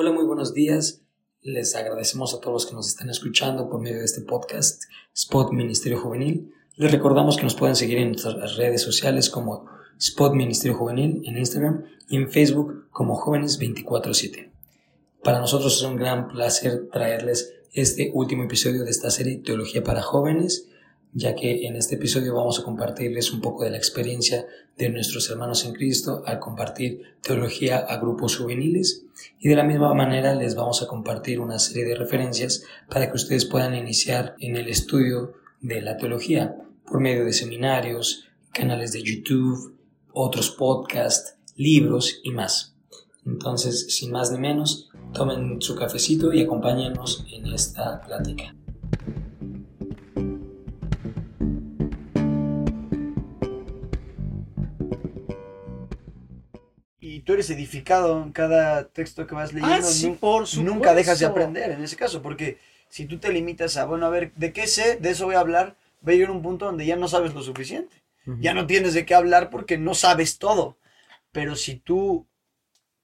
Hola, muy buenos días. Les agradecemos a todos los que nos están escuchando por medio de este podcast Spot Ministerio Juvenil. Les recordamos que nos pueden seguir en nuestras redes sociales como Spot Ministerio Juvenil en Instagram y en Facebook como Jóvenes 24/7. Para nosotros es un gran placer traerles este último episodio de esta serie Teología para Jóvenes ya que en este episodio vamos a compartirles un poco de la experiencia de nuestros hermanos en Cristo al compartir teología a grupos juveniles y de la misma manera les vamos a compartir una serie de referencias para que ustedes puedan iniciar en el estudio de la teología por medio de seminarios, canales de YouTube, otros podcasts, libros y más. Entonces, sin más ni menos, tomen su cafecito y acompáñenos en esta plática. Tú eres edificado en cada texto que vas leyendo. Ah, por nunca dejas de aprender en ese caso, porque si tú te limitas a, bueno, a ver, ¿de qué sé? De eso voy a hablar, va a llegar un punto donde ya no sabes lo suficiente. Ya no tienes de qué hablar porque no sabes todo. Pero si tú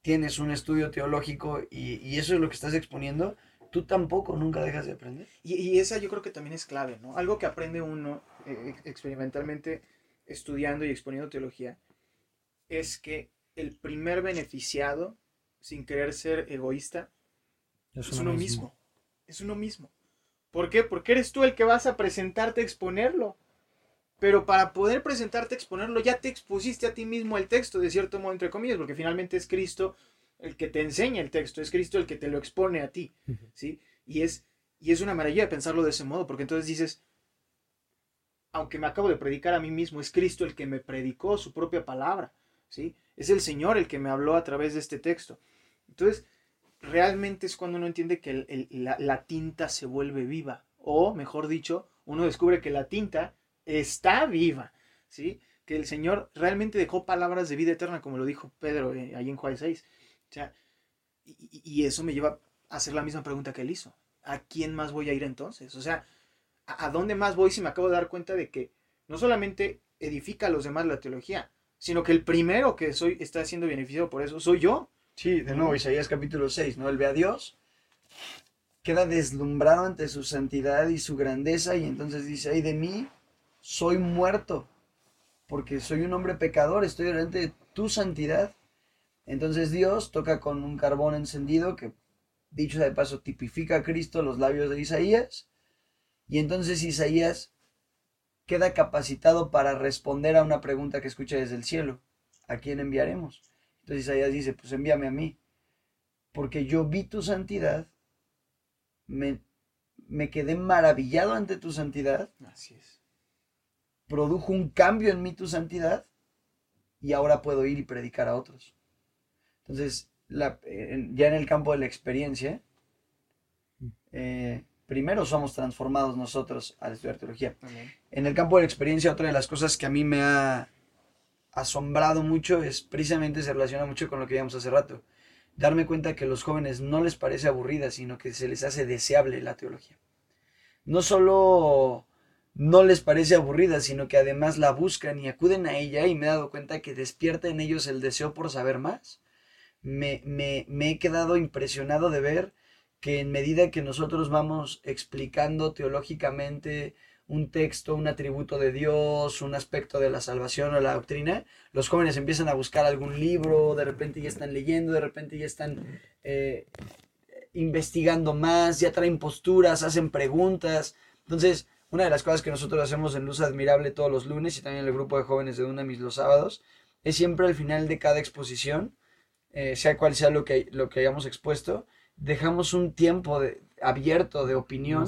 tienes un estudio teológico y, eso es lo que estás exponiendo, tú tampoco nunca dejas de aprender. Y, esa yo creo que también es clave, ¿no? Algo que aprende uno eh, experimentalmente estudiando y exponiendo teología es que el primer beneficiado, sin querer ser egoísta, es, uno mismo. Es uno mismo. ¿Por qué? Porque eres tú el que vas a presentarte a exponerlo. Pero para poder presentarte a exponerlo, ya te expusiste a ti mismo el texto, de cierto modo, entre comillas, porque finalmente es Cristo el que te enseña el texto, es Cristo el que te lo expone a ti. ¿sí? Y, es, y es una maravilla pensarlo de ese modo, porque entonces dices, aunque me acabo de predicar a mí mismo, es Cristo el que me predicó su propia palabra. ¿sí? Es el Señor el que me habló a través de este texto. Entonces, realmente es cuando uno entiende que la, tinta se vuelve viva. O, mejor dicho, uno descubre que la tinta está viva. ¿sí? Que el Señor realmente dejó palabras de vida eterna, como lo dijo Pedro eh, ahí en Juan 6. O sea, y, eso me lleva a hacer la misma pregunta que él hizo. ¿A quién más voy a ir entonces? O sea, ¿a, ¿a dónde más voy si me acabo de dar cuenta de que no solamente edifica a los demás la teología, sino que el primero que soy está siendo beneficiado por eso soy yo. Sí, de nuevo, Isaías capítulo 6, ¿no? Él ve a Dios, queda deslumbrado ante su santidad y su grandeza y entonces dice, ay de mí, soy muerto, porque soy un hombre pecador, estoy delante de tu santidad. Entonces Dios toca con un carbón encendido que, dicho de paso, tipifica a Cristo los labios de Isaías. Y entonces Isaías queda capacitado para responder a una pregunta que escucha desde el cielo. ¿A quién enviaremos? Entonces Isaías dice, pues envíame a mí, porque yo vi tu santidad, me, me quedé maravillado ante tu santidad. Así es. Produjo un cambio en mí tu santidad y ahora puedo ir y predicar a otros. Entonces, ya en el campo de la experiencia, mm. eh, primero somos transformados nosotros al estudiar teología. En el campo de la experiencia, otra de las cosas que a mí me ha asombrado mucho es precisamente se relaciona mucho con lo que vimos hace rato. Darme cuenta que a los jóvenes no les parece aburrida, sino que se les hace deseable la teología. No solo no les parece aburrida, sino que además la buscan y acuden a ella y me he dado cuenta que despierta en ellos el deseo por saber más. Me, me, me he quedado impresionado de ver que en medida que nosotros vamos explicando teológicamente un texto, un atributo de Dios, un aspecto de la salvación o la doctrina, los jóvenes empiezan a buscar algún libro, de repente ya están leyendo, de repente ya están eh, investigando más, ya traen posturas, hacen preguntas. Entonces, una de las cosas que nosotros hacemos en Luz Admirable todos los lunes y también en el grupo de jóvenes de Dunamis los sábados, es siempre al final de cada exposición, eh, sea cual sea lo que, lo que hayamos expuesto, dejamos un tiempo de, abierto de opinión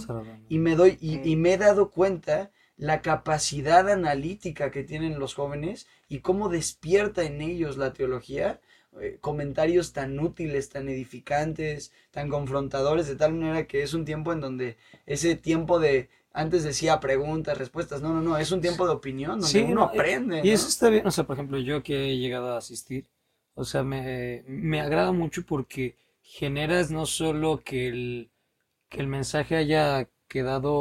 y me doy y, me he dado cuenta la capacidad analítica que tienen los jóvenes y cómo despierta en ellos la teología eh, comentarios tan útiles, tan edificantes, tan confrontadores, de tal manera que es un tiempo en donde ese tiempo de antes decía preguntas, respuestas, no, no, no, es un tiempo de opinión donde uno aprende. Y eso está bien, o sea, por ejemplo, yo que he llegado a asistir, o sea, me, me agrada mucho porque generas no solo que el, que el mensaje haya quedado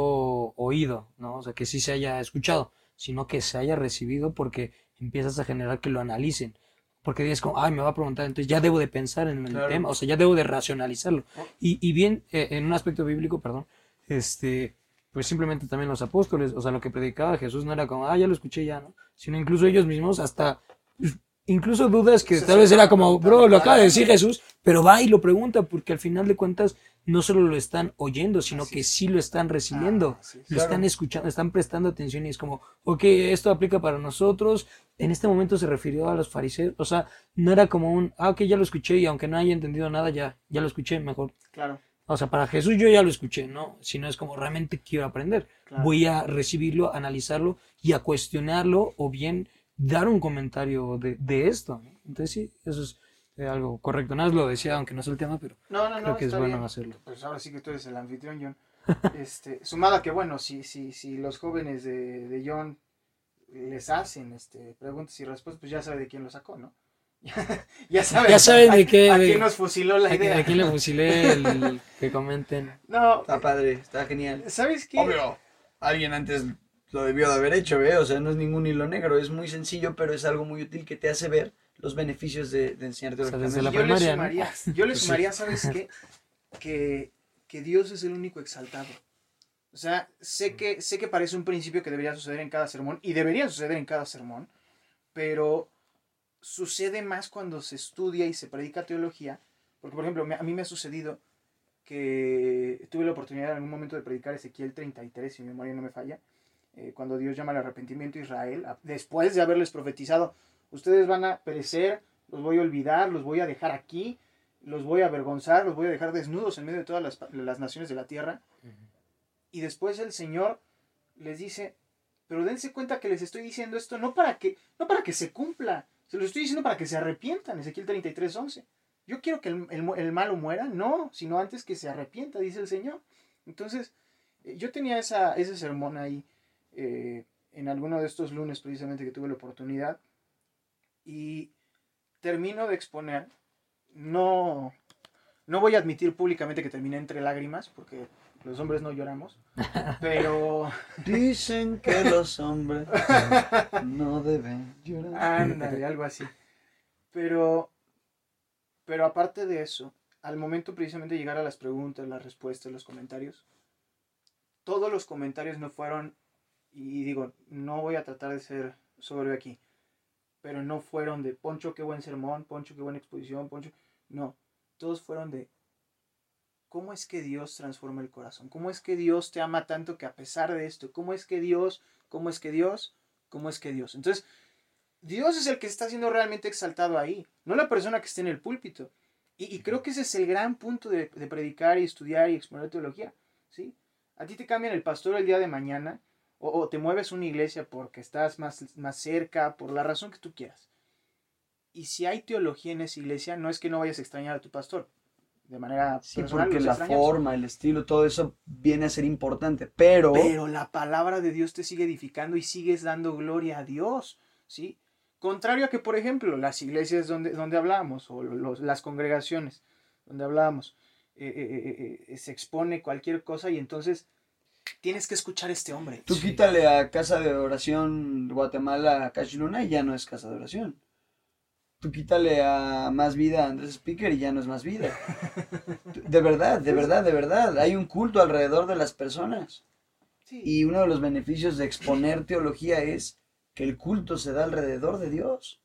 oído, ¿no? O sea, que sí se haya escuchado, sino que se haya recibido porque empiezas a generar que lo analicen. porque es como, ay, me va a preguntar, entonces ya debo de pensar en el Claro. tema, o sea, ya debo de racionalizarlo. Oh. Y, y bien, eh, en un aspecto bíblico, perdón, este, pues simplemente también los apóstoles, o sea, lo que predicaba Jesús no era como, ah, ya lo escuché ya, ¿no? Sino incluso ellos mismos hasta, pues, incluso dudas que tal vez era como, bro, lo acaba de decir Jesús, pero va y lo pregunta, porque al final de cuentas no solo lo están oyendo, sino Así que es. sí lo están recibiendo Ah, sí, lo Claro. están escuchando, están prestando atención y es como, ok, esto aplica para nosotros. En este momento se refirió a los fariseos, o sea, no era como un, ah, ok, ya lo escuché y aunque no haya entendido nada, ya, ya lo escuché mejor. Claro, O sea, para Jesús yo ya lo escuché, ¿no? Sino es como realmente quiero aprender. claro. Voy a recibirlo, analizarlo y a cuestionarlo o bien dar un comentario de, de esto. ¿no? Entonces sí, eso es eh, algo correcto. Nada más lo decía, aunque no es el tema, pero No, no, creo no, que es bueno bien. hacerlo. Pues ahora sí que tú eres el anfitrión, John. Este, sumado a que, bueno, si, si, si los jóvenes de, de John les hacen este, preguntas y respuestas, pues ya sabe de quién lo sacó, ¿no? ya saben, Ya saben de qué- A, de- quién nos fusiló la ¿A, idea. a quién le fusilé el que comenten? No, Está padre, está genial. ¿sabes qué? Obvio, alguien antes lo debió de haber hecho, ¿eh? O sea, no es ningún hilo negro, es muy sencillo, pero es algo muy útil que te hace ver los beneficios de, de enseñarte O sea, desde la yo le primaria, ¿no? sumaría, yo le Pues sumaría, ¿sabes qué? Que, que Dios es el único exaltado. O sea, sé que, sé que parece un principio que debería suceder en cada sermón, y debería suceder en cada sermón, pero sucede más cuando se estudia y se predica teología, porque por ejemplo, a mí me ha sucedido que tuve la oportunidad en algún momento de predicar Ezequiel 33, si mi memoria no me falla, eh, cuando Dios llama al arrepentimiento a Israel, después de haberles profetizado, ustedes van a perecer, los voy a olvidar, los voy a dejar aquí, los voy a avergonzar, los voy a dejar desnudos en medio de todas las, las naciones de la tierra. Y después el Señor les dice, pero dense cuenta que les estoy diciendo esto no para que, no para que se cumpla, se lo estoy diciendo para que se arrepientan, Ezequiel 33, 11. Yo quiero que el, el el malo muera, no, sino antes que se arrepienta, dice el Señor. Entonces, eh, yo tenía esa, ese sermón ahí eh, en alguno de estos lunes precisamente que tuve la oportunidad y termino de exponer, no, no voy a admitir públicamente que terminé entre lágrimas, porque los hombres no lloramos, pero Dicen que los hombres no deben llorar. ándale, algo así. Pero, pero aparte de eso, al momento precisamente de llegar a las preguntas, las respuestas, los comentarios, todos los comentarios no fueron, y digo, no voy a tratar de ser soberbio aquí, pero no fueron de Poncho, qué buen sermón, Poncho, qué buena exposición, Poncho. No, todos fueron de cómo es que Dios transforma el corazón, cómo es que Dios te ama tanto que a pesar de esto, cómo es que Dios, cómo es que Dios, cómo es que Dios. Entonces, Dios es el que está siendo realmente exaltado ahí, no la persona que esté en el púlpito. Y, y creo que ese es el gran punto de, de predicar y estudiar y exponer teología. ¿sí? A ti te cambian el pastor el día de mañana, o, o te mueves a una iglesia porque estás más, más cerca, por la razón que tú quieras. Y si hay teología en esa iglesia, no es que no vayas a extrañar a tu pastor. De manera Sí, personal, porque la extrañamos. forma, el estilo, todo eso viene a ser importante, pero... Pero la palabra de Dios te sigue edificando y sigues dando gloria a Dios, ¿sí? Contrario a que, por ejemplo, las iglesias donde, donde hablamos, o los- las congregaciones donde hablamos, eh, eh, eh, se expone cualquier cosa y entonces tienes que escuchar a este hombre. Tú quítale a Casa de Oración Guatemala a Cash Luna y ya no es Casa de Oración. Tú quítale a Más Vida a Andrés Speaker y ya no es Más Vida. De verdad, de verdad, de verdad. Hay un culto alrededor de las personas. Sí. Y uno de los beneficios de exponer teología es que el culto se da alrededor de Dios.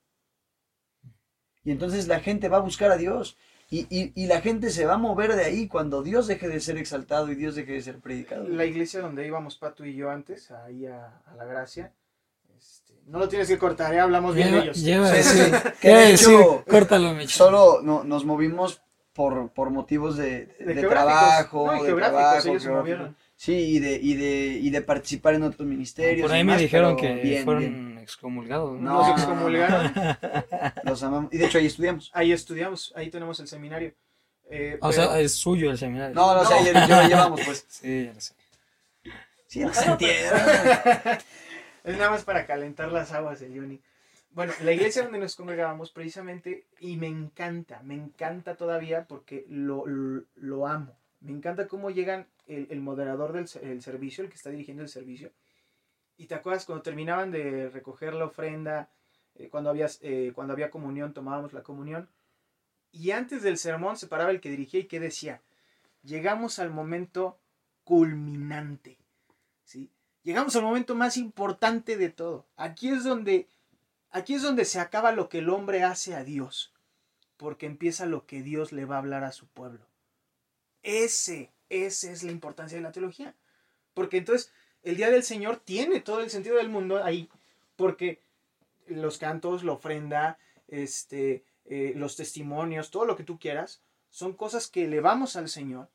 Y entonces la gente va a buscar a Dios. Y, y- y la gente se va a mover de ahí cuando Dios deje de ser exaltado y Dios deje de ser predicado. La iglesia donde íbamos Pato y yo antes, ahí a, a la gracia, este, no lo tienes que cortar, ¿eh? hablamos bien de Lleva, ellos. lleva Sí, sí, decir, Córtalo, Micho. Solo no- nos movimos por, por motivos de, de De trabajo, No, y de geográficos, trabajo, ellos se geográfico. movieron. Sí, y de, y, de, y de participar en otros ministerios. Por ahí y me dijeron que bien, fueron bien. excomulgados. No. Nos excomulgaron. Los amamos. Y de hecho ahí estudiamos. Ahí estudiamos, ahí tenemos el seminario. Eh, O pero- sea, es suyo el seminario. No, no, o sea, No. ya, ya lo llevamos, pues. Sí, ya lo sé. Sí, no se entiende. Es nada más para calentar las aguas de Johnny. Bueno, la iglesia donde nos congregábamos precisamente, y me encanta, me encanta todavía porque lo, lo, lo amo. Me encanta cómo llegan el, moderador del se- el servicio, el que está dirigiendo el servicio. Y te acuerdas cuando terminaban de recoger la ofrenda, eh, cuando, había, eh, cuando había comunión, tomábamos la comunión. Y antes del sermón se paraba el que dirigía y que decía, llegamos al momento culminante. ¿sí? Llegamos al momento más importante de todo. Aquí es donde aquí es donde se acaba lo que el hombre hace a Dios, porque empieza lo que Dios le va a hablar a su pueblo. Ese, esa es la importancia de la teología. Porque entonces el día del Señor tiene todo el sentido del mundo ahí, porque los cantos, la ofrenda, este, eh, los testimonios, todo lo que tú quieras, son cosas que elevamos al Señor,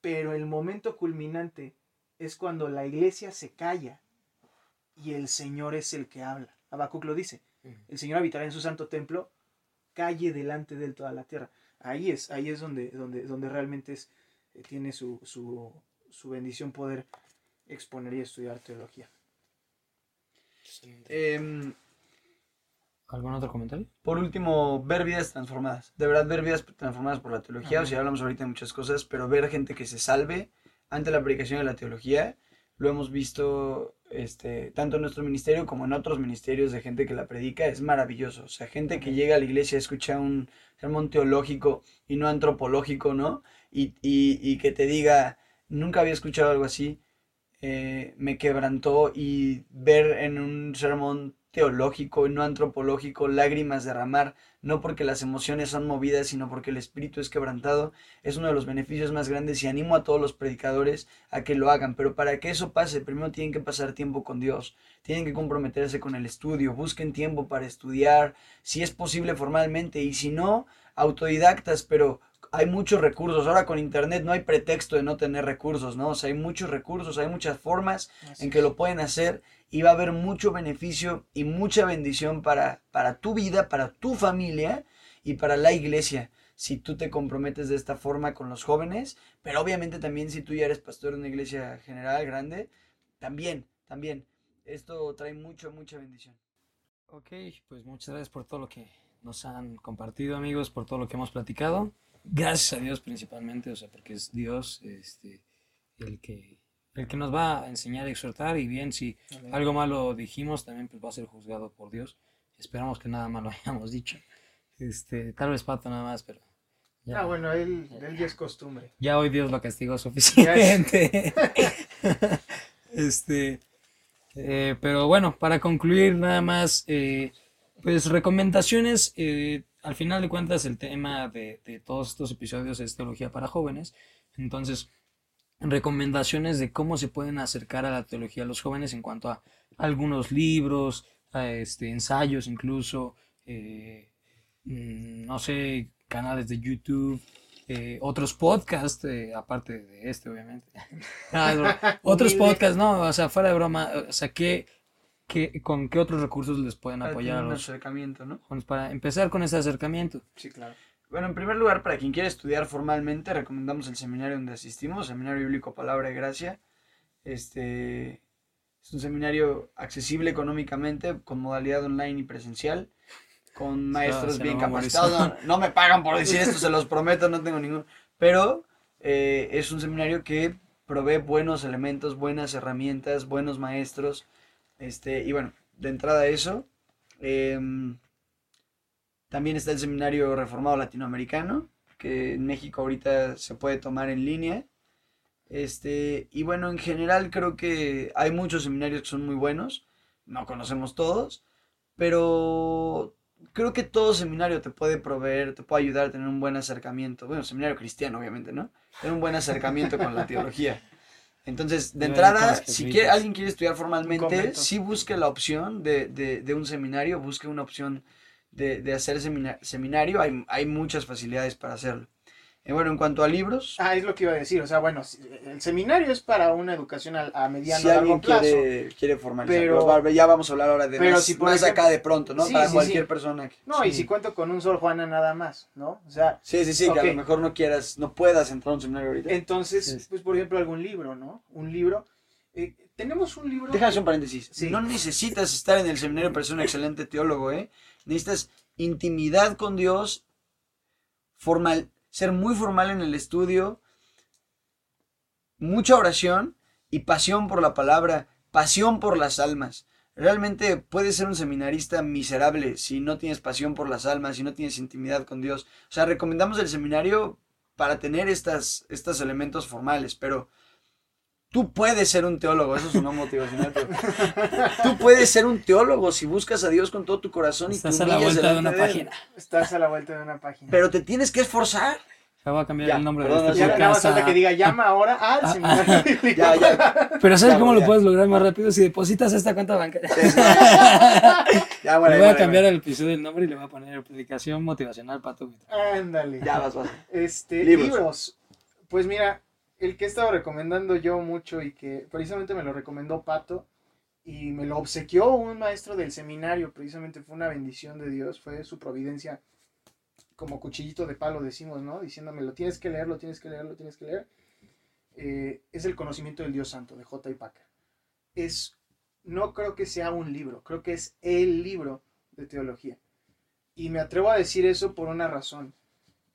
pero el momento culminante es cuando la iglesia se calla y el Señor es el que habla. Habacuc lo dice. El Señor habitará en su santo templo, calle delante de él toda la tierra. Ahí es, ahí es donde, donde, donde realmente es, eh, tiene su, su, su, bendición poder exponer y estudiar teología. Em, ¿Algún otro comentario? Por último, ver vidas transformadas. De verdad, ver vidas transformadas por la teología. O sea, hablamos ahorita de muchas cosas, pero ver gente que se salve ante la aplicación de la teología, lo hemos visto este, tanto en nuestro ministerio como en otros ministerios de gente que la predica, es maravilloso. O sea, gente que llega a la iglesia, escucha un sermón teológico y no antropológico, ¿no? Y, y, y que te diga, nunca había escuchado algo así, eh, me quebrantó y ver en un sermón teológico no antropológico, lágrimas derramar, no porque las emociones son movidas, sino porque el espíritu es quebrantado, es uno de los beneficios más grandes y animo a todos los predicadores a que lo hagan. Pero para que eso pase, primero tienen que pasar tiempo con Dios, tienen que comprometerse con el estudio, busquen tiempo para estudiar, si es posible formalmente, y si no, autodidactas, pero hay muchos recursos. Ahora con internet no hay pretexto de no tener recursos, ¿no? O sea, hay muchos recursos, hay muchas formas en que lo pueden hacer y va a haber mucho beneficio y mucha bendición para, para tu vida, para tu familia y para la iglesia si tú te comprometes de esta forma con los jóvenes, pero obviamente también si tú ya eres pastor de una iglesia general grande, también, también. Esto trae mucho, mucha bendición. Ok, pues muchas gracias por todo lo que nos han compartido amigos, por todo lo que hemos platicado. Gracias a Dios principalmente, o sea, porque es Dios este, el que el que nos va a enseñar a exhortar y bien si algo malo dijimos también pues va a ser juzgado por Dios. Esperamos que nada malo hayamos dicho. Este, tal vez pato nada más, pero ya, ah, bueno, él, él ya es costumbre. Ya hoy Dios lo castigó suficiente. este, eh, pero bueno, para concluir nada más, eh, pues recomendaciones. Eh, al final de cuentas, el tema de, de todos estos episodios es teología para jóvenes. Entonces, recomendaciones de cómo se pueden acercar a la teología a los jóvenes en cuanto a algunos libros, este, ensayos incluso, eh, mm, no sé, canales de YouTube, eh, otros podcasts, eh, aparte de este obviamente, ah, otros podcasts, no, o sea, fuera de broma, o sea, ¿qué, qué, con qué otros recursos les pueden apoyar a los acercamiento, ¿no? Para empezar con ese acercamiento. Sí, claro. Bueno, en primer lugar, para quien quiere estudiar formalmente, recomendamos el seminario donde asistimos, Seminario Bíblico Palabra de Gracia. Este es un seminario accesible económicamente, con modalidad online y presencial, con maestros bien capacitados. No, me pagan por decir esto, se los prometo, no tengo ningún. Pero eh, es un seminario que provee buenos elementos, buenas herramientas, buenos maestros. Este, y bueno, de entrada eso. Em, también está el Seminario Reformado Latinoamericano, que en México ahorita se puede tomar en línea. Este, y bueno, en general creo que hay muchos seminarios que son muy buenos, no conocemos todos, pero creo que todo seminario te puede proveer, te puede ayudar a tener un buen acercamiento, bueno, seminario cristiano obviamente, ¿no? Tener un buen acercamiento con la teología. Entonces, de entrada, si quiere, alguien quiere estudiar formalmente, sí busque la opción de, de, de un seminario, busque una opción de, de hacer seminario, hay, hay muchas facilidades para hacerlo. Y bueno, en cuanto a libros. Ah, es lo que iba a decir. O sea, bueno, el seminario es para una educación a, a mediano si largo plazo. Quiere, quiere formalizar. Pero, ya vamos a hablar ahora de pero más, si más acá de pronto, ¿no? para cualquier persona. no, y si cuento con un sol Juana nada más, ¿no? O sea. Sí, sí, sí, que a lo mejor no quieras, no puedas entrar a un seminario ahorita. Entonces, pues por ejemplo, algún libro, ¿no? Un libro. Eh, tenemos un libro. Déjame un paréntesis. No necesitas estar en el seminario para ser un excelente teólogo, ¿eh? Necesitas intimidad con Dios, formal, ser muy formal en el estudio, mucha oración y pasión por la palabra, pasión por las almas. Realmente puedes ser un seminarista miserable si no tienes pasión por las almas, si no tienes intimidad con Dios. O sea, recomendamos el seminario para tener estas, estos elementos formales, pero tú puedes ser un teólogo, eso es una motivacional. pero tú puedes ser un teólogo si buscas a Dios con todo tu corazón y Estás te a la vuelta de una página. Estás a la vuelta de una página. Pero te tienes que esforzar. Ya voy a cambiar Ya, el nombre perdón, de este ya nada más podcast falta a- que diga llama ahora al seminario bíblico. Ya, ya. Pero ¿sabes Ya, cómo ya. lo puedes lograr más rápido? Si depositas esta cuenta bancaria. Ya, bueno, le voy a cambiar el episodio el nombre y le voy a poner predicación motivacional Pato Vitra. Ándale. Ya vas, vas. Este, Libros. libros. Pues mira, el que he estado recomendando yo mucho y que precisamente me lo recomendó Pato y me lo obsequió un maestro del seminario, precisamente fue una bendición de Dios, fue su providencia como cuchillito de palo decimos, ¿no? Diciéndome, lo tienes que leer, lo tienes que leer, lo tienes que leer. Es el conocimiento del Dios Santo, de J. Packer. Es, no creo que sea un libro, creo que es el libro de teología. Y me atrevo a decir eso por una razón.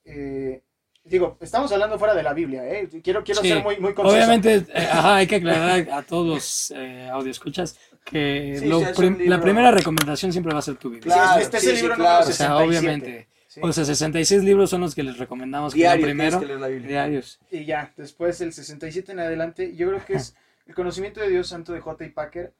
Eh, digo, estamos hablando fuera de la Biblia, ¿eh? Quiero, quiero Sí. ser muy, muy conciso. Obviamente, eh, ajá, hay que aclarar a todos los eh, audioscuchas que Sí, lo sí, es prim- un libro. la primera recomendación siempre va a ser tu Biblia. Claro, este es sí, el sí, libro claro. número O sea, 67. obviamente. Sí. O sea, 66 libros son los que les recomendamos Diario primero. que leer la Biblia. Diarios. Y ya, después el 67 en adelante, yo creo que es el conocimiento de Dios Santo de J. Packer,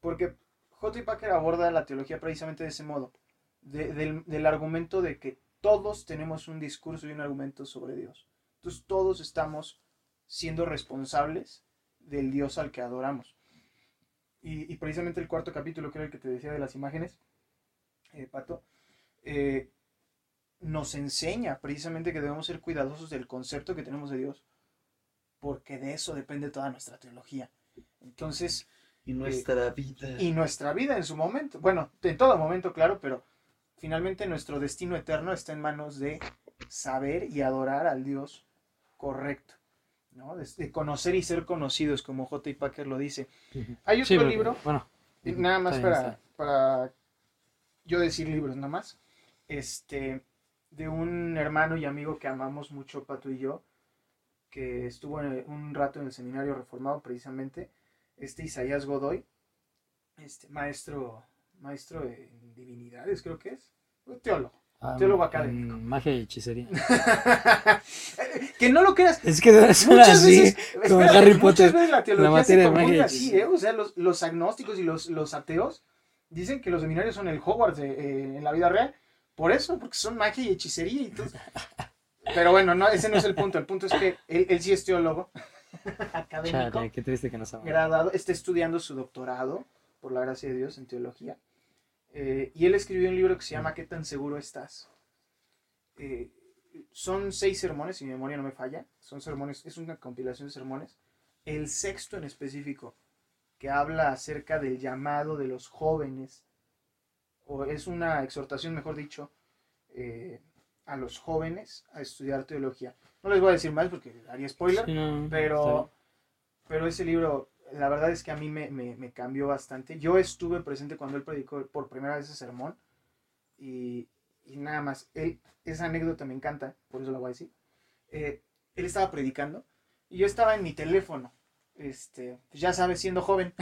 porque J. Packer aborda la teología precisamente de ese modo, de- del, del argumento de que todos tenemos un discurso y un argumento sobre Dios. Entonces todos estamos siendo responsables del Dios al que adoramos. Y, y precisamente el cuarto capítulo, que era el que te decía de las imágenes, eh, Pato, eh, nos enseña precisamente que debemos ser cuidadosos del concepto que tenemos de Dios, porque de eso depende toda nuestra teología. Entonces, Y nuestra vida. y nuestra vida en su momento, bueno, en todo momento, claro, pero finalmente nuestro destino eterno está en manos de saber y adorar al Dios correcto, ¿no? De, de conocer y ser conocidos, como J. Packer lo dice. Hay otro Sí, porque, libro Bueno, Nada más para, para yo decir libros, nada más. Este, de un hermano y amigo que amamos mucho, Pato y yo, que estuvo en- un rato en el seminario reformado precisamente, este Isaías Godoy, este maestro, maestro en divinidades, creo que es, un teólogo. ah, teólogo académico. Magia y hechicería. que no lo creas, Es que debe ser Muchas así. veces, como espérate, Harry Potter, la teología materia se de magia así, ¿eh? O sea, los, los agnósticos y los, los ateos dicen que los seminarios son el Hogwarts de- eh, en la vida real. Por eso, porque son magia y hechicería y todo. Pero bueno, no, ese no es el punto. El punto es que él, él sí es teólogo académico, Chale, qué triste que no sabemos. graduado, está estudiando su doctorado, por la gracia de Dios, en teología. Eh, y él escribió un libro que se llama ¿Qué tan seguro estás? Eh, son seis sermones, si mi memoria no me falla. Son sermones, es una compilación de sermones. El sexto en específico, que habla acerca del llamado de los jóvenes, o es una exhortación, mejor dicho, eh, a los jóvenes a estudiar teología. No les voy a decir más porque haría spoiler, Sí, no, está pero, pero ese libro, la verdad es que a mí me, me- me cambió bastante. Yo estuve presente cuando él predicó por primera vez ese sermón y, y nada más, él, esa anécdota me encanta, por eso la voy a decir. Eh, él estaba predicando y yo estaba en mi teléfono, este, pues ya sabes, siendo joven.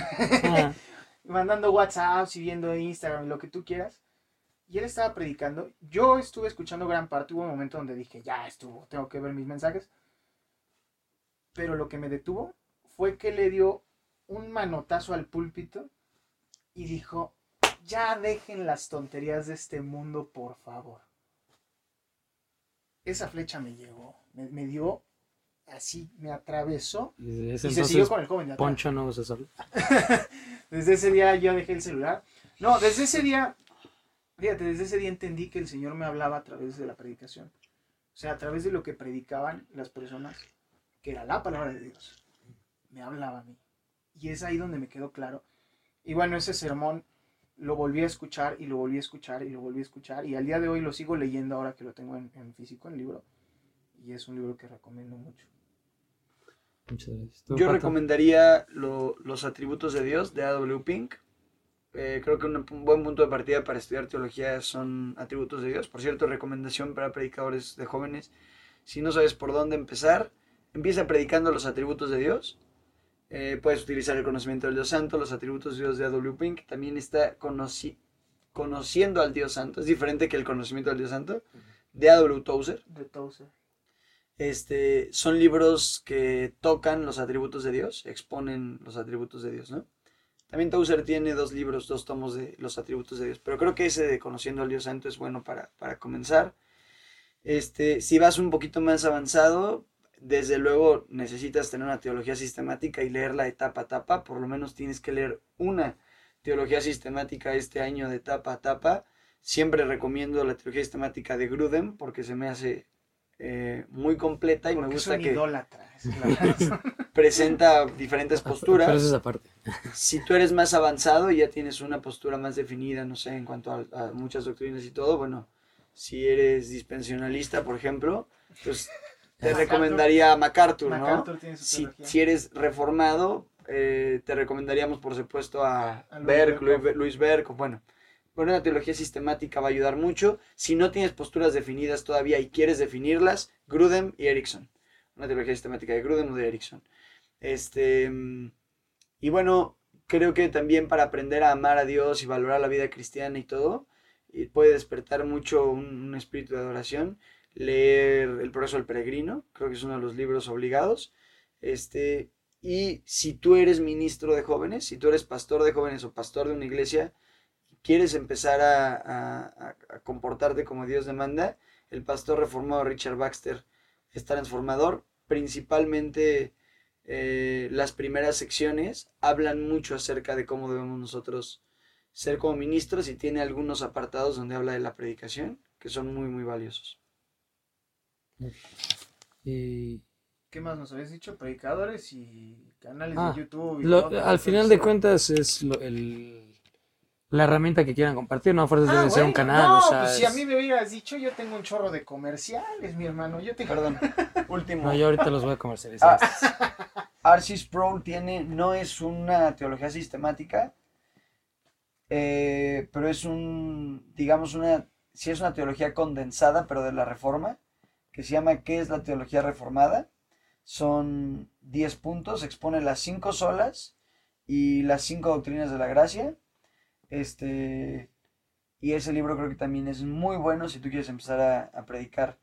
Ah, mandando WhatsApp y viendo Instagram, lo que tú quieras. Y él estaba predicando. Yo estuve escuchando gran parte. Hubo un momento donde dije, ya estuvo, tengo que ver mis mensajes. Pero lo que me detuvo fue que le dio un manotazo al púlpito y dijo, ya dejen las tonterías de este mundo, por favor. Esa flecha me llegó, me, me dio así, me atravesó y se siguió con el joven de. Poncho no usa sol. Desde ese día yo dejé el celular. No, desde ese día, fíjate, desde ese día entendí que el Señor me hablaba a través de la predicación. O sea, a través de lo que predicaban las personas, que era la palabra de Dios. Me hablaba a mí. Y es ahí donde me quedó claro. Y bueno, ese sermón lo volví a escuchar y lo volví a escuchar y lo volví a escuchar. Y al día de hoy lo sigo leyendo ahora que lo tengo en, en físico, en libro. Y es un libro que recomiendo mucho. Muchas gracias. ¿Tú, Yo Pato? recomendaría lo- los atributos de Dios de A.W. Pink. Eh, creo que un, un buen punto de partida para estudiar teología son atributos de Dios. Por cierto, recomendación para predicadores de jóvenes. Si no sabes por dónde empezar, empieza predicando los atributos de Dios Eh, puedes utilizar el conocimiento del Dios Santo, los atributos de Dios de A.W. Pink, también está conoci- conociendo al Dios Santo, es diferente que el conocimiento del Dios Santo, de A.W. Tozer. De Tozer. Este, son libros que tocan los atributos de Dios, exponen los atributos de Dios, ¿no? También Tozer tiene dos libros, dos tomos de los atributos de Dios, pero creo que ese de Conociendo al Dios Santo es bueno para, para comenzar. Este, si vas un poquito más avanzado, desde luego necesitas tener una teología sistemática y leerla etapa a etapa, por lo menos tienes que leer una teología sistemática este año de etapa a etapa. Siempre recomiendo la teología sistemática de Grudem porque se me hace eh, muy completa y me gusta que presenta diferentes posturas. Pero eso es aparte. Si tú eres más avanzado y ya tienes una postura más definida, no sé, en cuanto a, a muchas doctrinas y todo, bueno, si eres dispensionalista, por ejemplo, pues te MacArthur. recomendaría a MacArthur, ¿no? MacArthur tiene su Si, si eres reformado, eh, te recomendaríamos, por supuesto, a, A Luis Berg. Luis, bueno. Bueno, una teología sistemática va a ayudar mucho. Si no tienes posturas definidas todavía y quieres definirlas, Grudem y Erickson. Una teología sistemática de Grudem o de Erickson. Este, mm, y bueno, creo que también para aprender a amar a Dios y valorar la vida cristiana y todo, y puede despertar mucho un, un espíritu de adoración. Leer El progreso del peregrino, creo que es uno de los libros obligados. Este, y si tú eres ministro de jóvenes, si tú eres pastor de jóvenes o pastor de una iglesia, quieres empezar a, comportarte como Dios demanda, el pastor reformado Richard Baxter es transformador. Principalmente eh, las primeras secciones hablan mucho acerca de cómo debemos nosotros ser como ministros y tiene algunos apartados donde habla de la predicación que son muy, muy valiosos. Y ¿Qué más nos habías dicho? Predicadores y canales Ah, de YouTube. y lo- todo, al final de cuentas es lo- el, la herramienta que quieran compartir, no a fuerzas Ah, debe ser un canal. No, o sea, pues si a mí me hubieras dicho, yo tengo un chorro de comerciales, mi hermano. Yo tengo. Perdón, último. No, yo ahorita los voy a comercializar. Ah, Arcis Pro tiene, no es una teología sistemática, eh, pero es un, digamos, una, sí es una teología condensada, pero de la reforma, que se llama ¿Qué es la teología reformada? Son 10 puntos, expone las 5 solas y las 5 doctrinas de la gracia. Este, y ese libro creo que también es muy bueno si tú quieres empezar a, a predicar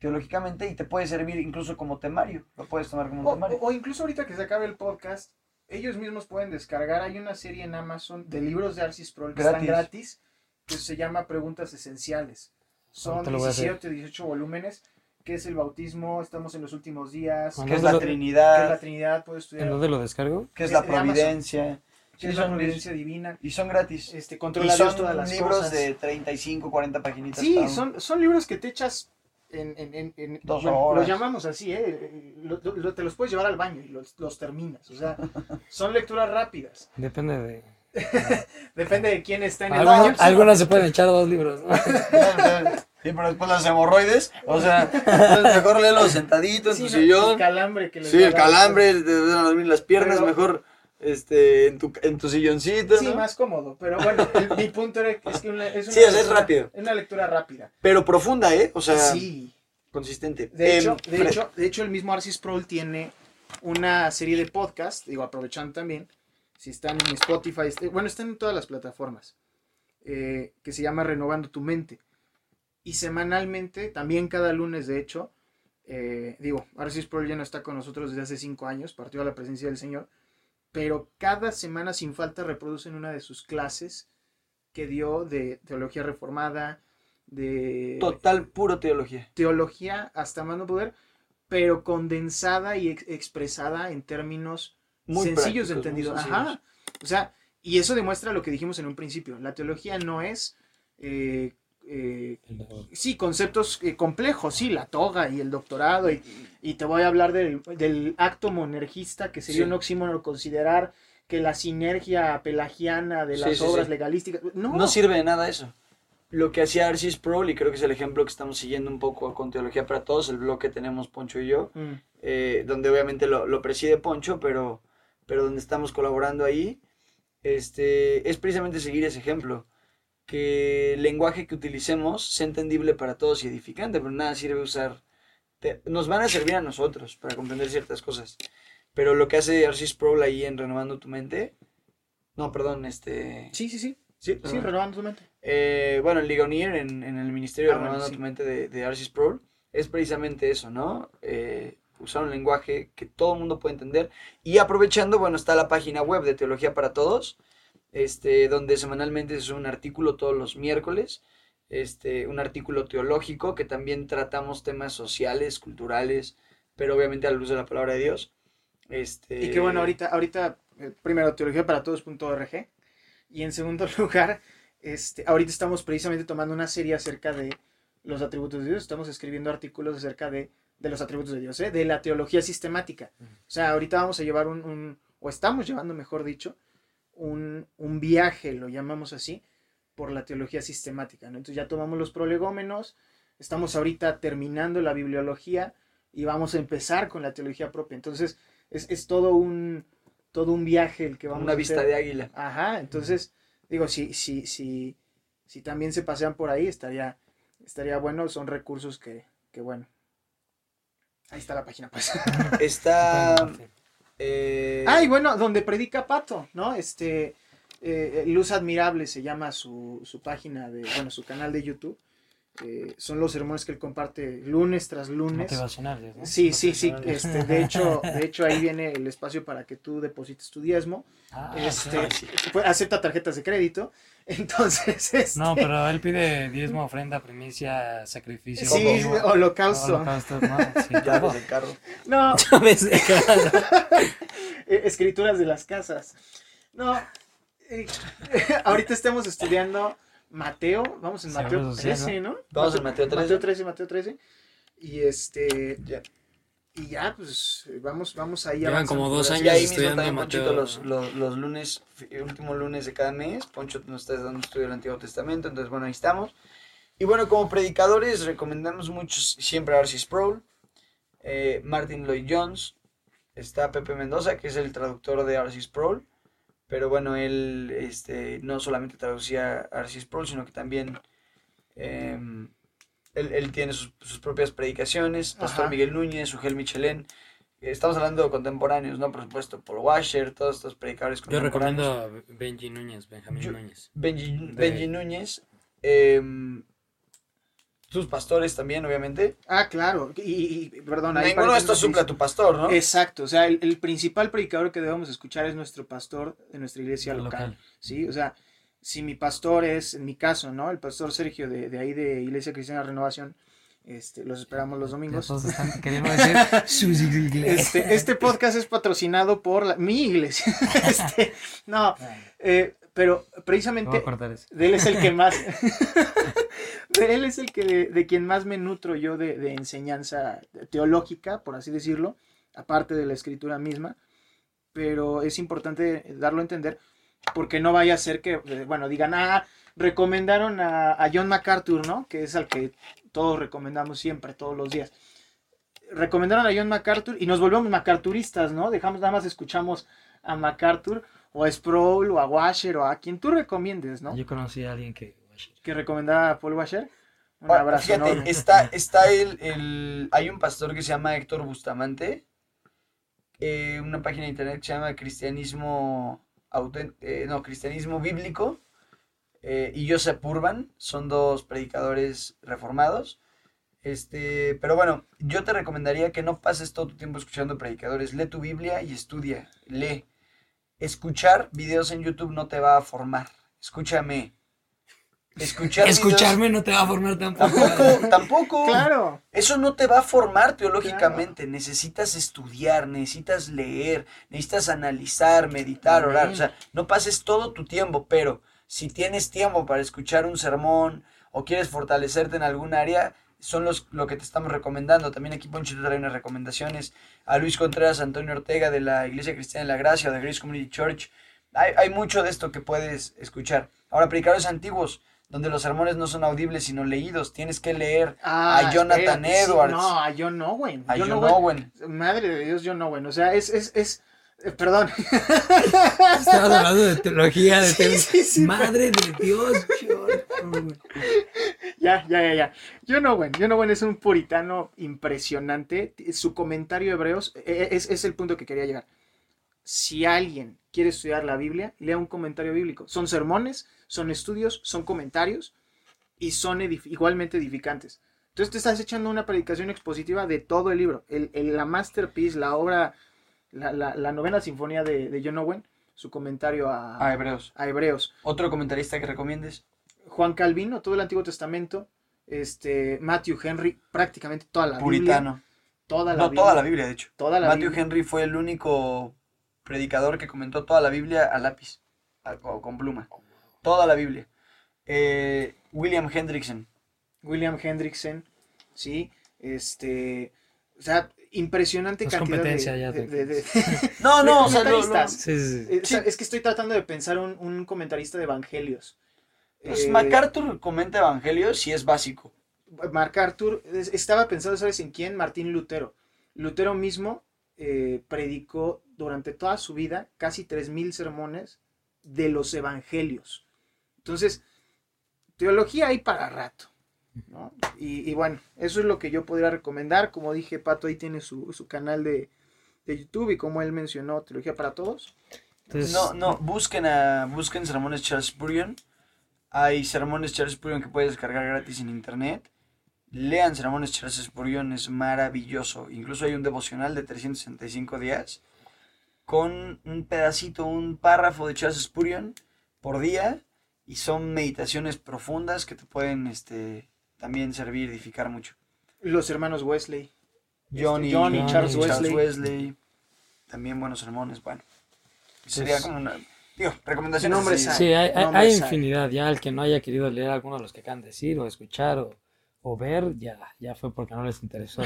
teológicamente y te puede servir incluso como temario. Lo puedes tomar como O, temario. o- o incluso ahorita que se acabe el podcast, ellos mismos pueden descargar. Hay una serie en Amazon de libros de Arcis Pro que están gratis, que se llama Preguntas Esenciales. Son Ahorita lo voy a hacer. 17 o 18 volúmenes. ¿Qué es el bautismo? Estamos en los últimos días. ¿Qué es ¿dónde la lo- ¿Qué es la Trinidad? Trinidad? Puedes ¿En estudiar. dónde lo descargo? ¿Qué es la providencia? ¿Qué Sí, es la providencia divina? Y son gratis. Este, Y controla Dios son todas las libros cosas. de 35, 40 paginitas. Sí, son, son libros que te echas en... en, en, en- Dos bueno, horas. Los llamamos así, ¿eh? Lo- lo- te los puedes llevar al baño y los, los terminas. O sea, son lecturas rápidas. Depende de. Depende de quién está en el baño. algunos se pueden echar dos libros. ¿no? Sí, pero después las hemorroides, o sea, mejor léelo sentadito en Sí, tu no, sillón. El calambre que les Sí, el calambre, te van a dormir las piernas, Pero- mejor este, en, tu, en tu silloncito, Sí, ¿no? más cómodo. Pero bueno, el- mi punto era que es que una, es una Sí, sea, es lectura- rápido. Es una lectura rápida. Pero profunda, ¿eh? O sea, sí. consistente. De Em, hecho, de, hecho, de hecho, el mismo Arcis Prol tiene una serie de podcast, digo, aprovechando también, si están en Spotify, este- bueno, están en todas las plataformas, eh, que se llama Renovando tu Mente. Y semanalmente, también cada lunes, de hecho, eh, digo, Arcis Prol ya no está con nosotros desde hace cinco años, partió a la presencia del Señor, pero cada semana sin falta reproducen una de sus clases que dio de teología reformada, de Total, puro teología. teología hasta más no poder, pero condensada y ex- expresada en términos Muy sencillos de entendido. sencillos. Ajá. O sea, y eso demuestra lo que dijimos en un principio. La teología no es, eh, eh, sí, conceptos eh, complejos, sí, la toga y el doctorado, y, y te voy a hablar del, del acto monergista, que sería Sí. un oxímono considerar que la sinergia pelagiana de las sí, obras sí. legalísticas. No, No sirve de nada eso. Lo que hacía Arcis Pro, y creo que es el ejemplo que estamos siguiendo un poco con Teología para Todos, el blog que tenemos Poncho y yo, Mm. eh, donde obviamente lo, lo preside Poncho, pero, pero donde estamos colaborando ahí, este, es precisamente seguir ese ejemplo. Que el lenguaje que utilicemos sea entendible para todos y edificante, pero nada sirve usar. te- nos van a servir a nosotros para comprender ciertas cosas. pero lo que hace Arcis Pro ahí en Renovando tu Mente, no, perdón, este... Sí, sí, sí. Sí, renovando tu mente. Eh, bueno, en Ligonier, en, en el Ministerio de Ah, bueno, Renovando sí. tu Mente de, de Arcis Pro, es precisamente eso, ¿no? Eh, usar un lenguaje que todo el mundo puede entender. Y aprovechando, bueno, está la página web de Teología para Todos, este, donde semanalmente es un artículo todos los miércoles, este, un artículo teológico que también tratamos temas sociales, culturales, pero obviamente a la luz de la palabra de Dios. Este, Y que bueno, ahorita, ahorita eh, primero, teologiaparatodos.org. Y en segundo lugar, este, ahorita estamos precisamente tomando una serie acerca de los atributos de Dios. Estamos escribiendo artículos acerca de, de los atributos de Dios, ¿eh? de la teología sistemática. O sea, ahorita vamos a llevar un, un- o estamos llevando, mejor dicho, un, un viaje, lo llamamos así, por la teología sistemática. ¿no? Entonces ya tomamos los prolegómenos, estamos ahorita terminando la bibliología y vamos a empezar con la teología propia. Entonces es, es todo un todo un viaje el que vamos una a vista hacer. de águila. Ajá, entonces, digo, si, si, si, si también se pasean por ahí, estaría, estaría bueno, son recursos que, que bueno. Ahí está la página, pues. Está... eh, Ah, y bueno, donde predica Pato, ¿no? Este, eh, Luz Admirable se llama su, su página de, bueno, su canal de YouTube. Eh, son los sermones que él comparte lunes tras lunes. Motivacionales, ¿no? Sí, sí, sí. Este, de hecho, de hecho ahí viene el espacio para que tú deposites tu diezmo. Ah, Este, sí. pues, acepta tarjetas de crédito. Entonces, este, No, pero él pide diezmo, ofrenda, primicia, sacrificio. sí, ¿Cómo? holocausto. Holocausto, ¿no? Sí, llaves todo. de carro. No, Llaves de casa. eh, escrituras de las casas. No, eh, ahorita estamos estudiando Mateo, vamos en Mateo Seguro social, 13, ¿no? Vamos en Mateo 13. Mateo 13, Mateo 13. Y este, Ya. y ya, pues vamos, vamos ahí Llevan como dos Y años ahí mismo estudiando también, Mateo. Ponchito, los, los, los lunes, el último lunes de cada mes, Poncho nos está dando estudio del Antiguo Testamento, entonces bueno, ahí estamos. Y bueno, como predicadores recomendamos mucho siempre a Arcis Sproul, eh, Martin Lloyd Jones, está Pepe Mendoza, que es el traductor de Arcis Sproul, pero bueno, él este, no solamente traducía a Arcis Sproul, sino que también em, él, él tiene sus, sus propias predicaciones, Pastor Ajá. Miguel Núñez, Ugel Michelén, Estamos hablando de contemporáneos, ¿no? Por supuesto, Paul Washer, todos estos predicadores Yo contemporáneos. recomiendo a Benji Núñez, Benjamín Yo- Núñez. Benji, de- Benji Núñez. em, sus pastores también, obviamente. Ah, claro. Y, y- perdón, ahí Ninguno de estos suple a tu pastor, ¿no? Exacto, o sea, el, el principal predicador que debemos escuchar es nuestro pastor de nuestra iglesia local, local. ¿sí? O sea, si mi pastor es, en mi caso, ¿no? El pastor Sergio de, de ahí de Iglesia Cristiana Renovación, este, los esperamos los domingos. todos están queriendo decir sus iglesias. Este, este podcast es patrocinado por la- mi iglesia. Este, no, eh, pero precisamente de él es el que más de él es el que de, de quien más me nutro yo de, de enseñanza teológica por así decirlo aparte de la escritura misma. Pero es importante darlo a entender porque no vaya a ser que eh, bueno digan ah recomendaron a, a John MacArthur no que es al que todos recomendamos siempre todos los días. Recomendaron a John MacArthur y nos volvemos MacArthuristas no dejamos nada más escuchamos a MacArthur o a Sproul o a Washer o a quien tú recomiendes no Yo conocí a alguien que. que recomendaba a Paul Washer. Un Ah, abrazo Fíjate, enorme. está, está el, el- Hay un pastor que se llama Héctor Bustamante. eh, una página de internet que se llama Cristianismo. Autent- eh, no, Cristianismo Bíblico. eh, y Joseph Urban. Son dos predicadores reformados. Este, pero bueno, yo te recomendaría que no pases todo tu tiempo escuchando predicadores. Lee tu Biblia y estudia. Lee. Escuchar videos en YouTube no te va a formar. Escúchame. Escuchar videos- Escucharme no te va a formar tampoco. Tampoco, tampoco. Claro. Eso no te va a formar teológicamente. Necesitas estudiar, necesitas leer, necesitas analizar, meditar, orar. O sea, no pases todo tu tiempo, pero si tienes tiempo para escuchar un sermón o quieres fortalecerte en algún área, son los, lo que te estamos recomendando. También aquí Ponchito trae unas recomendaciones a Luis Contreras, Antonio Ortega de la Iglesia Cristiana de la Gracia o de Grace Community Church. Hay, hay mucho de esto que puedes escuchar. Ahora, predicadores antiguos, donde los sermones no son audibles sino leídos. Tienes que leer Ah, A Jonathan espérate, sí, Edwards. no, a John Owen. a John John Owen. Owen. Madre de Dios, John Owen. O sea, es, es, es, eh, perdón. Estabas hablando de teología, de Sí, temas. sí, sí, Madre de Dios. ya ya, ya, ya. Yo no, bueno, yo no, bueno, es un puritano impresionante. Su comentario hebreos e, e, es, es el punto que quería llegar. Si alguien quiere estudiar la Biblia, lea un comentario bíblico. Son sermones, son estudios, son comentarios y son igualmente edificantes. Entonces te estás echando una predicación expositiva de todo el libro. El, la masterpiece, la obra, la, la, novena sinfonía de, de, John Owen, su comentario a, a, Hebreos. a Hebreos. ¿Otro comentarista que recomiendes? Juan Calvino, todo el Antiguo Testamento. Este, Matthew Henry, prácticamente toda la Puritano. Biblia. Toda la no, toda la Biblia, de hecho. Toda la Matthew Henry fue el único predicador que comentó toda la Biblia a lápiz, o con pluma. Toda la Biblia. Eh, William Hendrickson. William Hendrickson, sí. Este, o sea, impresionante No es cantidad competencia de, ya, de- de- de- No, no, de o sea, lo- lo- comentaristas. Sí, Es que estoy tratando de pensar un, un comentarista de evangelios. Pues Eh, MacArthur comenta evangelios y es básico. Mark Arthur, es- estaba pensando, ¿sabes en quién? Martín Lutero. Lutero mismo eh, predicó durante toda su vida casi 3.000 sermones de los evangelios. Entonces, teología hay para rato. ¿no? Y, y bueno, eso es lo que yo podría recomendar. Como dije, Pato ahí tiene su, su canal de, de YouTube y como él mencionó, Teología para Todos. Entonces, No, no, busquen a, busquen sermones Charles Spurgeon. Hay sermones Charles Spurgeon que puedes descargar gratis en internet. Lean sermones Charles Spurgeon, es maravilloso. Incluso hay un devocional de 365 días con un pedacito, un párrafo de Charles Spurgeon por día y son meditaciones profundas que te pueden este, también servir, edificar mucho. Los hermanos Wesley. John y, John y Charles Wesley. Wesley. También buenos sermones, bueno. Sería Pues- como una... Digo, recomendaciones. Nombres. Sí, hay, hay- Nombres hay hay. infinidad. Ya el que no haya querido leer alguno de los que acaban de decir, o escuchar, o, o ver, ya, ya fue porque no les interesó.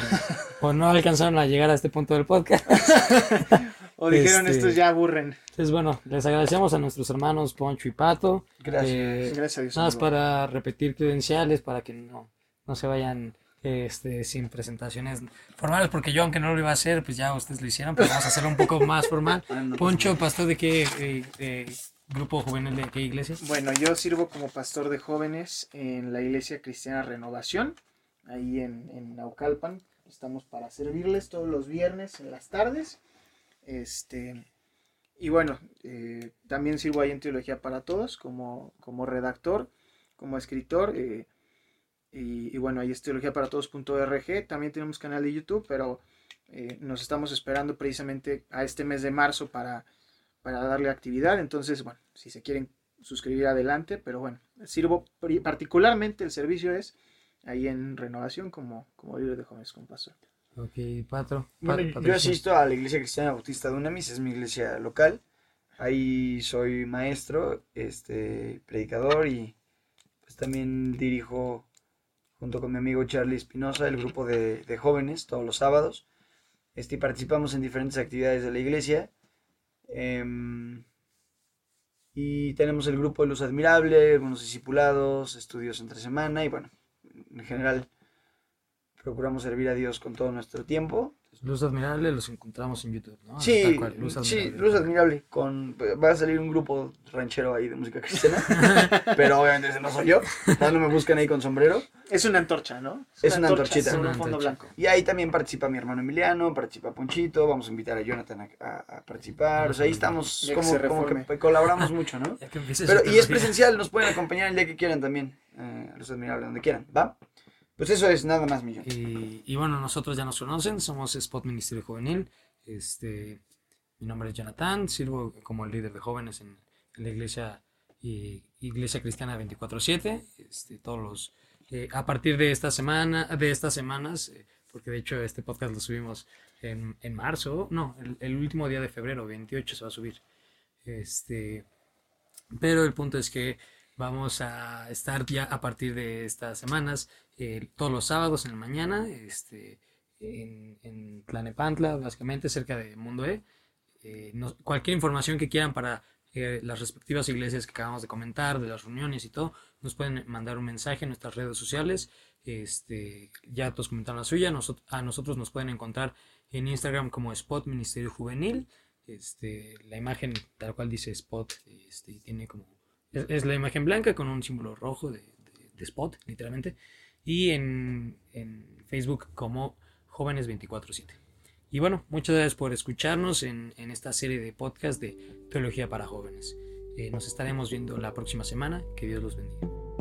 o no alcanzaron a llegar a este punto del podcast. O dijeron, Este- estos ya aburren. Entonces, bueno, les agradecemos a nuestros hermanos Poncho y Pato. Gracias. Eh, Gracias a Dios. Nada más para repetir credenciales, para que no, no se vayan este, sin presentaciones formales, porque yo, aunque no lo iba a hacer, pues ya ustedes lo hicieron, pero vamos a hacerlo un poco más formal. Poncho, pastor de qué eh, eh, grupo juvenil de qué iglesia? Bueno, yo sirvo como pastor de jóvenes en la Iglesia Cristiana Renovación, ahí en, en Naucalpan. Estamos para servirles todos los viernes en las tardes. Este, y bueno, eh, también sirvo ahí en Teología para Todos como, como redactor, como escritor. eh, y, y bueno, ahí es teologiaparatodos.org. También tenemos canal de YouTube, pero eh, nos estamos esperando precisamente a este mes de marzo para, para darle actividad. Entonces, bueno, si se quieren suscribir adelante, pero bueno, sirvo particularmente el servicio es ahí en renovación como, como líder de jóvenes con pastor. Ok, Patro. Bueno, Pa- yo asisto a la Iglesia Cristiana Bautista de Unamis, es mi iglesia local. Ahí soy maestro, este, predicador y pues también dirijo junto con mi amigo Charlie Espinosa el grupo de, jóvenes todos los sábados. Este, participamos en diferentes actividades de la iglesia. Em, y tenemos el grupo de Luz Admirable, algunos discipulados, estudios entre semana y bueno, en general procuramos servir a Dios con todo nuestro tiempo. Luz Admirable los encontramos en YouTube, ¿no? Sí, Tal cual, Luz sí, Admirable. Luz Admirable. Con, va a salir un grupo ranchero ahí de música cristiana. pero obviamente ese no soy yo. No me buscan ahí con sombrero. Es una antorcha, ¿no? Es una antorchita. Una un fondo blanco. Y ahí también participa mi hermano Emiliano, participa Ponchito. Vamos a invitar a Jonathan a, a- a participar. O sea, ahí estamos Ya como, que colaboramos mucho, ¿no? Ya que empieces Pero, su y es presencial, nos pueden acompañar el día que quieran también. Eh, Luz Admirable, donde quieran, ¿va? Pues eso es nada más, millón. Y, y bueno, nosotros ya nos conocen, somos Spot Ministerio Juvenil. Este, mi nombre es Jonathan, sirvo como líder de jóvenes en, en la iglesia, y, iglesia Cristiana 24/7. Este, todos los, eh, a partir de esta semana, de estas semanas, eh, porque de hecho este podcast lo subimos en, en marzo, no, el, el último día de febrero, 28 se va a subir. Este, pero el punto es que vamos a estar ya a partir de estas semanas, eh, todos los sábados en la mañana, este, en, en Tlanepantla, básicamente cerca de Mundo E. Eh, cualquier información que quieran para eh, las respectivas iglesias que acabamos de comentar, de las reuniones y todo, nos pueden mandar un mensaje en nuestras redes sociales. Este, ya todos comentaron la suya. A nosotros nos pueden encontrar en Instagram como Spot Ministerio Juvenil. Este, la imagen tal cual dice Spot, este, tiene como es, la imagen blanca con un símbolo rojo de, Spot, literalmente, y en, Facebook como Jóvenes 24-7. Y bueno, muchas gracias por escucharnos en, esta serie de podcast de Teología para Jóvenes. Eh, nos estaremos viendo la próxima semana. Que Dios los bendiga.